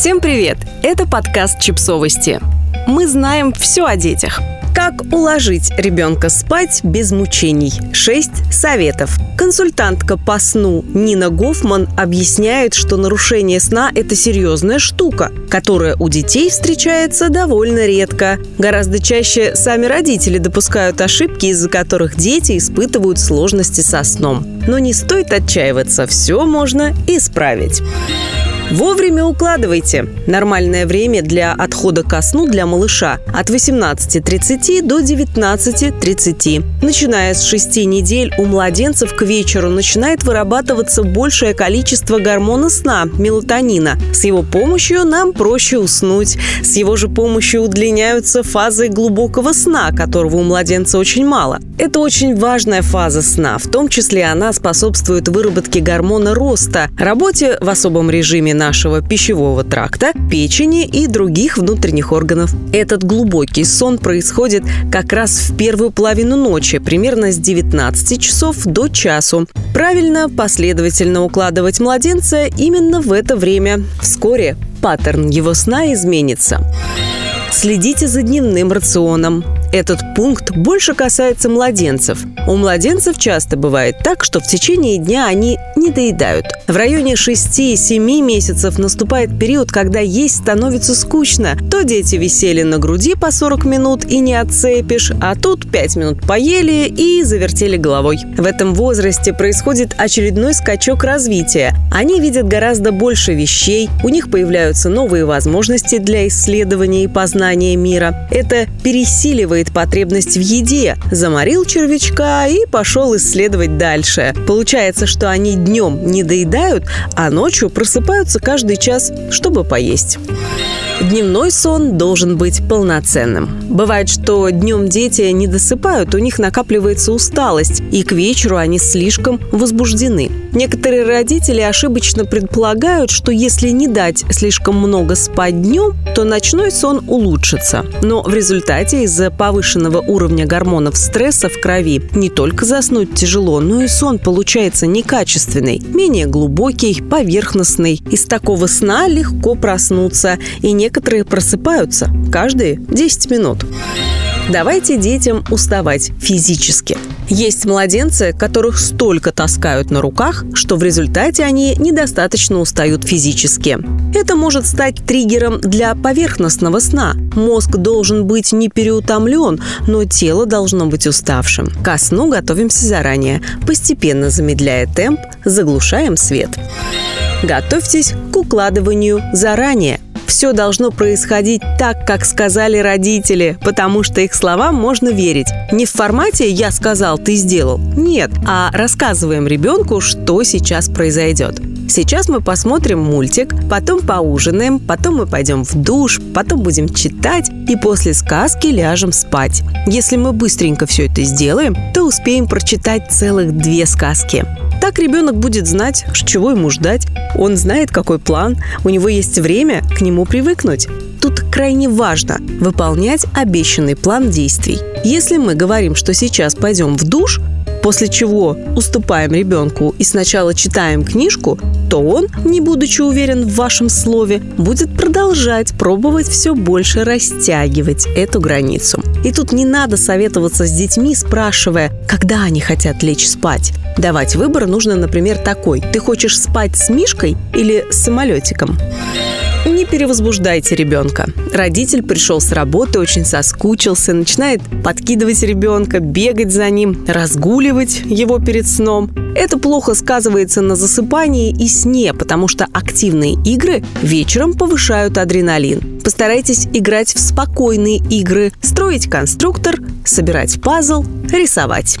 Всем привет! Это подкаст «Чипсовости». Мы знаем все о детях. Как уложить ребенка спать без мучений? Шесть советов. Консультантка по сну Нина Гофман объясняет, что нарушение сна – это серьезная штука, которая у детей встречается довольно редко. Гораздо чаще сами родители допускают ошибки, из-за которых дети испытывают сложности со сном. Но не стоит отчаиваться, все можно исправить. Вовремя укладывайте. Нормальное время для отхода ко сну для малыша от 18.30 до 19.30. Начиная с 6 недель у младенцев к вечеру начинает вырабатываться большее количество гормона сна – мелатонина. С его помощью нам проще уснуть. С его же помощью удлиняются фазы глубокого сна, которого у младенца очень мало. Это очень важная фаза сна, в том числе она способствует выработке гормона роста, работе в особом режиме нашего пищевого тракта, печени и других внутренних органов. Этот глубокий сон происходит как раз в первую половину ночи, примерно с 19 часов до часу. Правильно, последовательно укладывать младенца именно в это время. Вскоре паттерн его сна изменится. Следите за дневным рационом. Этот пункт больше касается младенцев. У младенцев часто бывает так, что в течение дня они не доедают. В районе 6-7 месяцев наступает период, когда есть становится скучно. То дети висели на груди по 40 минут и не отцепишь, а тут 5 минут поели и завертели головой. В этом возрасте происходит очередной скачок развития. Они видят гораздо больше вещей, у них появляются новые возможности для исследования и познания мира. Это пересиливает испытывает потребность в еде, заморил червячка и пошел исследовать дальше. Получается, что они днем не доедают, а ночью просыпаются каждый час, чтобы поесть. Дневной сон должен быть полноценным. Бывает, что днем дети не досыпают, у них накапливается усталость, и к вечеру они слишком возбуждены. Некоторые родители ошибочно предполагают, что если не дать слишком много спать днем, то ночной сон улучшится. Но в результате из-за повышенного уровня гормонов стресса в крови не только заснуть тяжело, но и сон получается некачественный, менее глубокий, поверхностный. Из такого сна легко проснуться, и не Некоторые просыпаются каждые 10 минут. Давайте детям уставать физически. Есть младенцы, которых столько таскают на руках, что в результате они недостаточно устают физически. Это может стать триггером для поверхностного сна. Мозг должен быть не переутомлен, но тело должно быть уставшим. Ко сну готовимся заранее, постепенно замедляя темп, заглушаем свет. Готовьтесь к укладыванию заранее – все должно происходить так, как сказали родители, потому что их словам можно верить. Не в формате «я сказал, ты сделал». Нет, а рассказываем ребенку, что сейчас произойдет. Сейчас мы посмотрим мультик, потом поужинаем, потом мы пойдем в душ, потом будем читать и после сказки ляжем спать. Если мы быстренько все это сделаем, то успеем прочитать целых две сказки. Так ребенок будет знать, чего ему ждать. Он знает, какой план, у него есть время к нему привыкнуть. Тут крайне важно выполнять обещанный план действий. Если мы говорим, что сейчас пойдем в душ, после чего уступаем ребенку и сначала читаем книжку, то он, не будучи уверен в вашем слове, будет продолжать пробовать все больше растягивать эту границу. И тут не надо советоваться с детьми, спрашивая, когда они хотят лечь спать. Давать выбор нужно, например, такой. Ты хочешь спать с мишкой или с самолетиком? Не перевозбуждайте ребенка. Родитель пришел с работы, очень соскучился, начинает подкидывать ребенка, бегать за ним, разгуливать его перед сном. Это плохо сказывается на засыпании и сне, потому что активные игры вечером повышают адреналин. Постарайтесь играть в спокойные игры, строить конструктор, собирать пазл, рисовать.